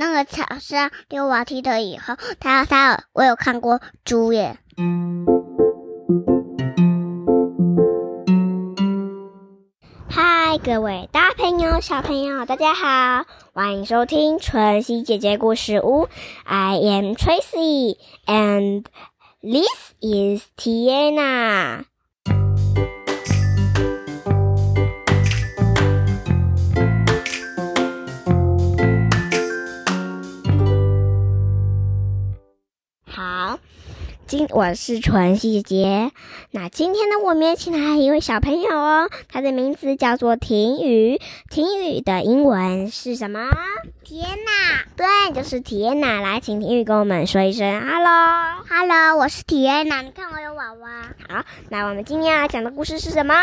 那个桥上溜滑梯的以后，他他我有看过猪耶。嗨，各位大朋友、小朋友，大家好，欢迎收听春熙姐姐故事屋。I am Tracy and this is Tiana。今我是纯熙姐姐。那今天呢，我们也请来一位小朋友哦，他的名字叫做婷雨。婷雨的英文是什么？天呐对，就是铁娜。来，请婷雨跟我们说一声 “hello”。！Hello，我是铁娜。你看我有娃娃。好，那我们今天要讲的故事是什么？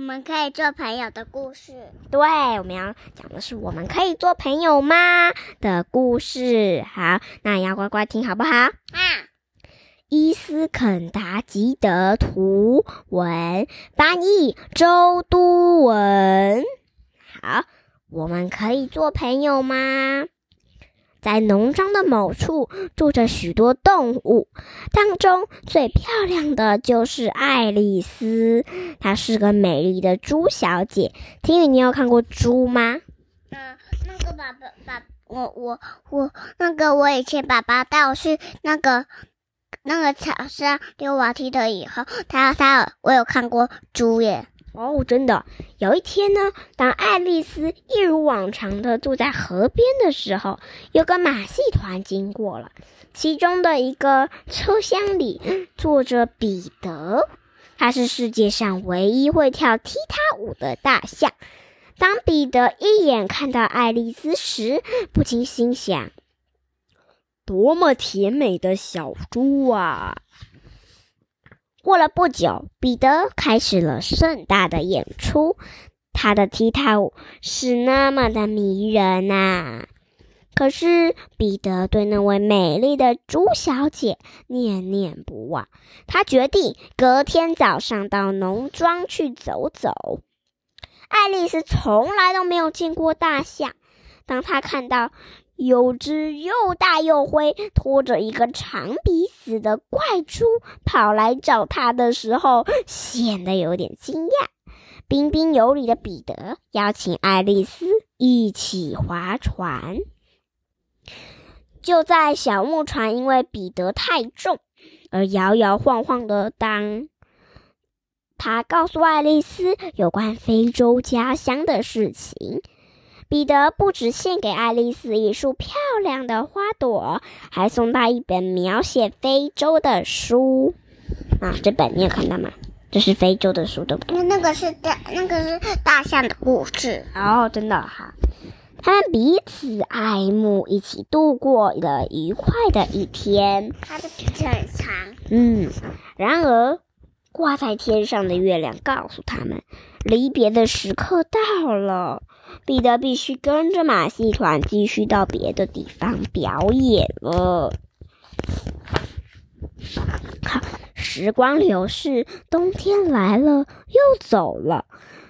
我们可以做朋友的故事。对，我们要讲的是我们可以做朋友吗的故事。好，那你要乖乖听好不好？啊，伊斯肯达吉德图文翻译周都文。好，我们可以做朋友吗？在农庄的某处住着许多动物，当中最漂亮的就是爱丽丝，她是个美丽的猪小姐。听雨，你有看过猪吗？嗯，那个爸爸爸，我我我，那个我以前爸爸带我去那个那个桥上溜滑梯的以后，他他我有看过猪耶。哦，真的。有一天呢，当爱丽丝一如往常的坐在河边的时候，有个马戏团经过了，其中的一个车厢里坐着彼得，他是世界上唯一会跳踢踏舞的大象。当彼得一眼看到爱丽丝时，不禁心想：多么甜美的小猪啊！过了不久，彼得开始了盛大的演出。他的踢踏舞是那么的迷人呐、可是彼得对那位美丽的猪小姐念念不忘。他决定隔天早上到农庄去走走。爱丽丝从来都没有见过大象，当她看到有只又大又灰、拖着一个长鼻子的怪猪跑来找他的时候，显得有点惊讶。彬彬有礼的彼得邀请爱丽丝一起划船。就在小木船因为彼得太重而摇摇晃晃的当，他告诉爱丽丝有关非洲家乡的事情。彼得不止献给爱丽丝一束漂亮的花朵，还送她一本描写非洲的书。啊，这本你有看到吗？这是非洲的书，对不对？那那个是大那个是大象的故事。哦，真的哈。他们彼此爱慕，一起度过了愉快的一天。他的鼻子很长。嗯，然而挂在天上的月亮告诉他们，离别的时刻到了。彼得必须跟着马戏团继续到别的地方表演了。好，时光流逝，冬天来了又走了。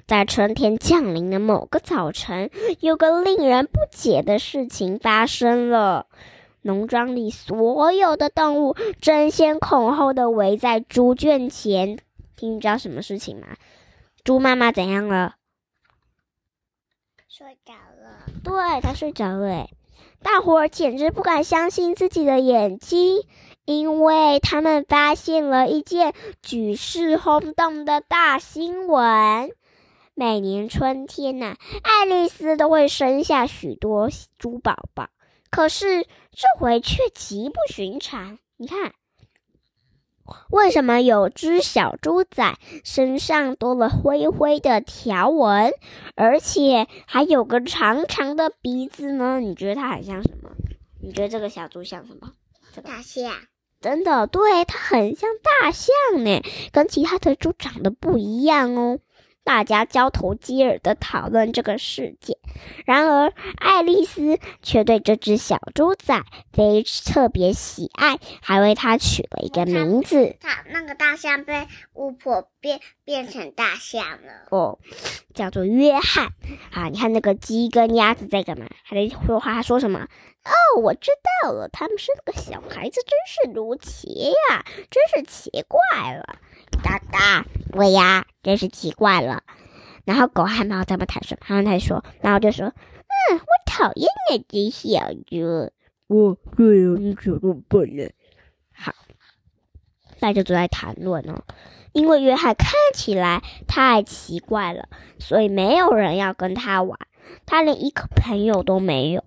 在春天降临的某个早晨，有个令人不解的事情发生了。农庄里所有的动物争先恐后的围在猪圈前。听你知道什么事情吗？猪妈妈怎样了？睡着了。对，它睡着了诶。大伙儿简直不敢相信自己的眼睛，因为他们发现了一件举世轰动的大新闻。每年春天呐、爱丽丝都会生下许多猪宝宝，可是这回却极不寻常。你看，为什么有只小猪仔身上多了灰灰的条纹，而且还有个长长的鼻子呢？你觉得它很像什么？你觉得这个小猪像什么？这个大象。真的，对，它很像大象呢，跟其他的猪长得不一样哦。大家交头接耳地讨论这个事件。然而，爱丽丝却对这只小猪仔非特别喜爱，还为它取了一个名字。它那个大象被巫婆变变成大象了。哦，叫做约翰。啊，你看那个鸡跟鸭子在干嘛？还在说话？他说什么？哦，我知道了，他们生了个小孩子，真是如奇呀，真是奇怪了。嘎嘎，对呀，真是奇怪了。然后狗和猫在那谈什么？他们在说，然后就说：“嗯，我讨厌那只小猪。”哦，对呀，你怎么笨呢？好，大家都在谈论哦。因为约翰看起来太奇怪了，所以没有人要跟他玩。他连一个朋友都没有。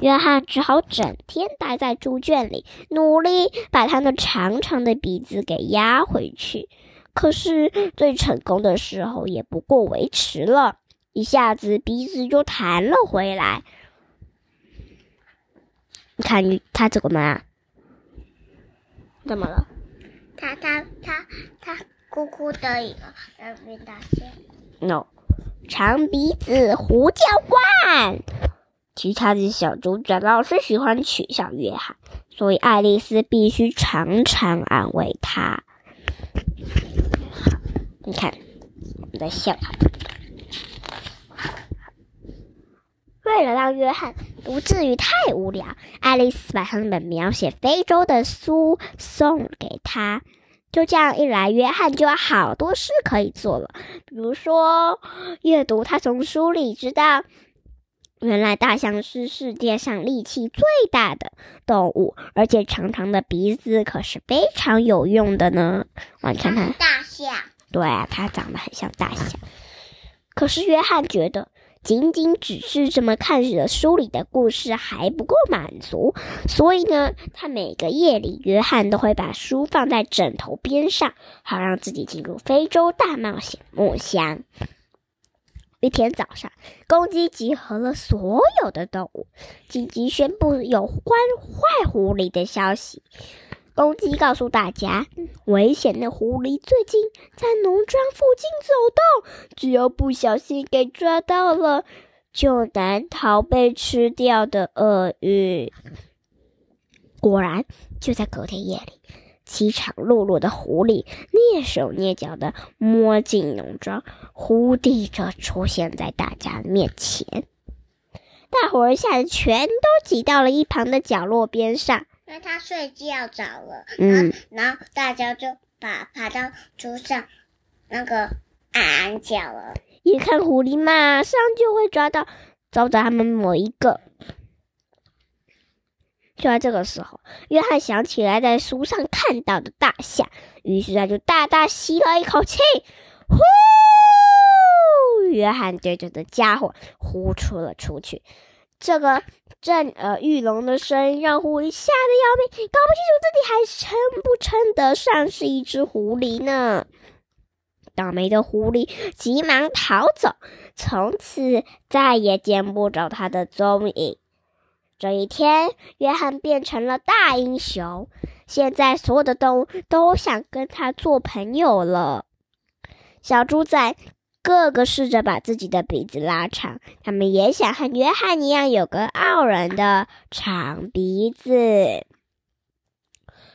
约翰只好整天待在猪圈里，努力把他那长长的鼻子给压回去。可是最成功的时候也不过维持了一下子，鼻子就弹了回来。你看，你他怎么了？怎么了？他他他他咕咕的一个要变大象。no，长鼻子胡教官。其他的小猪仔老是喜欢取笑约翰，所以爱丽丝必须常常安慰他。你看，我在笑他。为了让约翰不至于太无聊，爱丽丝把他们描写非洲的书送给他。就这样一来，约翰就有好多事可以做了，比如说阅读。他从书里知道，原来大象是世界上力气最大的动物，而且长长的鼻子可是非常有用的呢。我看看，大象。对啊，它长得很像大象。可是约翰觉得，仅仅只是这么看着书里的故事还不够满足，所以呢，他每个夜里，约翰都会把书放在枕头边上，好让自己进入非洲大冒险梦乡。一天早上，公鸡集合了所有的动物，紧急宣布有关坏狐狸的消息。公鸡告诉大家，危险的狐狸最近在农庄附近走动，只要不小心给抓到了，就难逃被吃掉的厄运。果然，就在隔天夜里，饥肠辘辘的狐狸蹑手蹑脚的摸进农庄，忽地着出现在大家面前。大伙儿吓得全都挤到了一旁的角落边上。因为他睡觉早了，嗯，然后大家就把爬到桌上，那个安安脚了。一看狐狸，马上就会抓到找找他们某一个。就在这个时候，约翰想起来在书上看到的大象，于是他就大大吸了一口气，呼！约翰对着的家伙呼出了出去。这个震耳欲聋的声音让狐狸吓得要命，搞不清楚自己还称不称得上是一只狐狸呢。倒霉的狐狸急忙逃走，从此再也见不着他的踪影。这一天，约翰变成了大英雄，现在所有的动物都想跟他做朋友了。小猪仔个个试着把自己的鼻子拉长，他们也想和约翰一样有个傲人的长鼻子。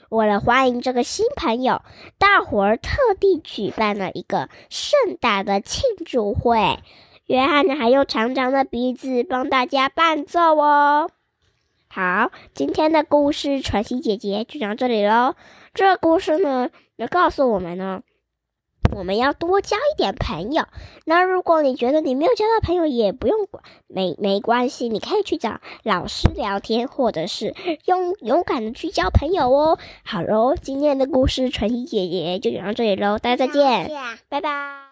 为了欢迎这个新朋友，大伙儿特地举办了一个盛大的庆祝会。约翰呢，还用长长的鼻子帮大家伴奏哦。好，今天的故事传奇姐姐就讲到这里喽。这故事呢，要告诉我们呢，我们要多交一点朋友。那如果你觉得你没有交到朋友，也不用管，没没关系，你可以去找老师聊天，或者是勇勇敢的去交朋友哦。好喽，今天的故事纯一姐姐就讲到这里喽，大家再见，下拜拜。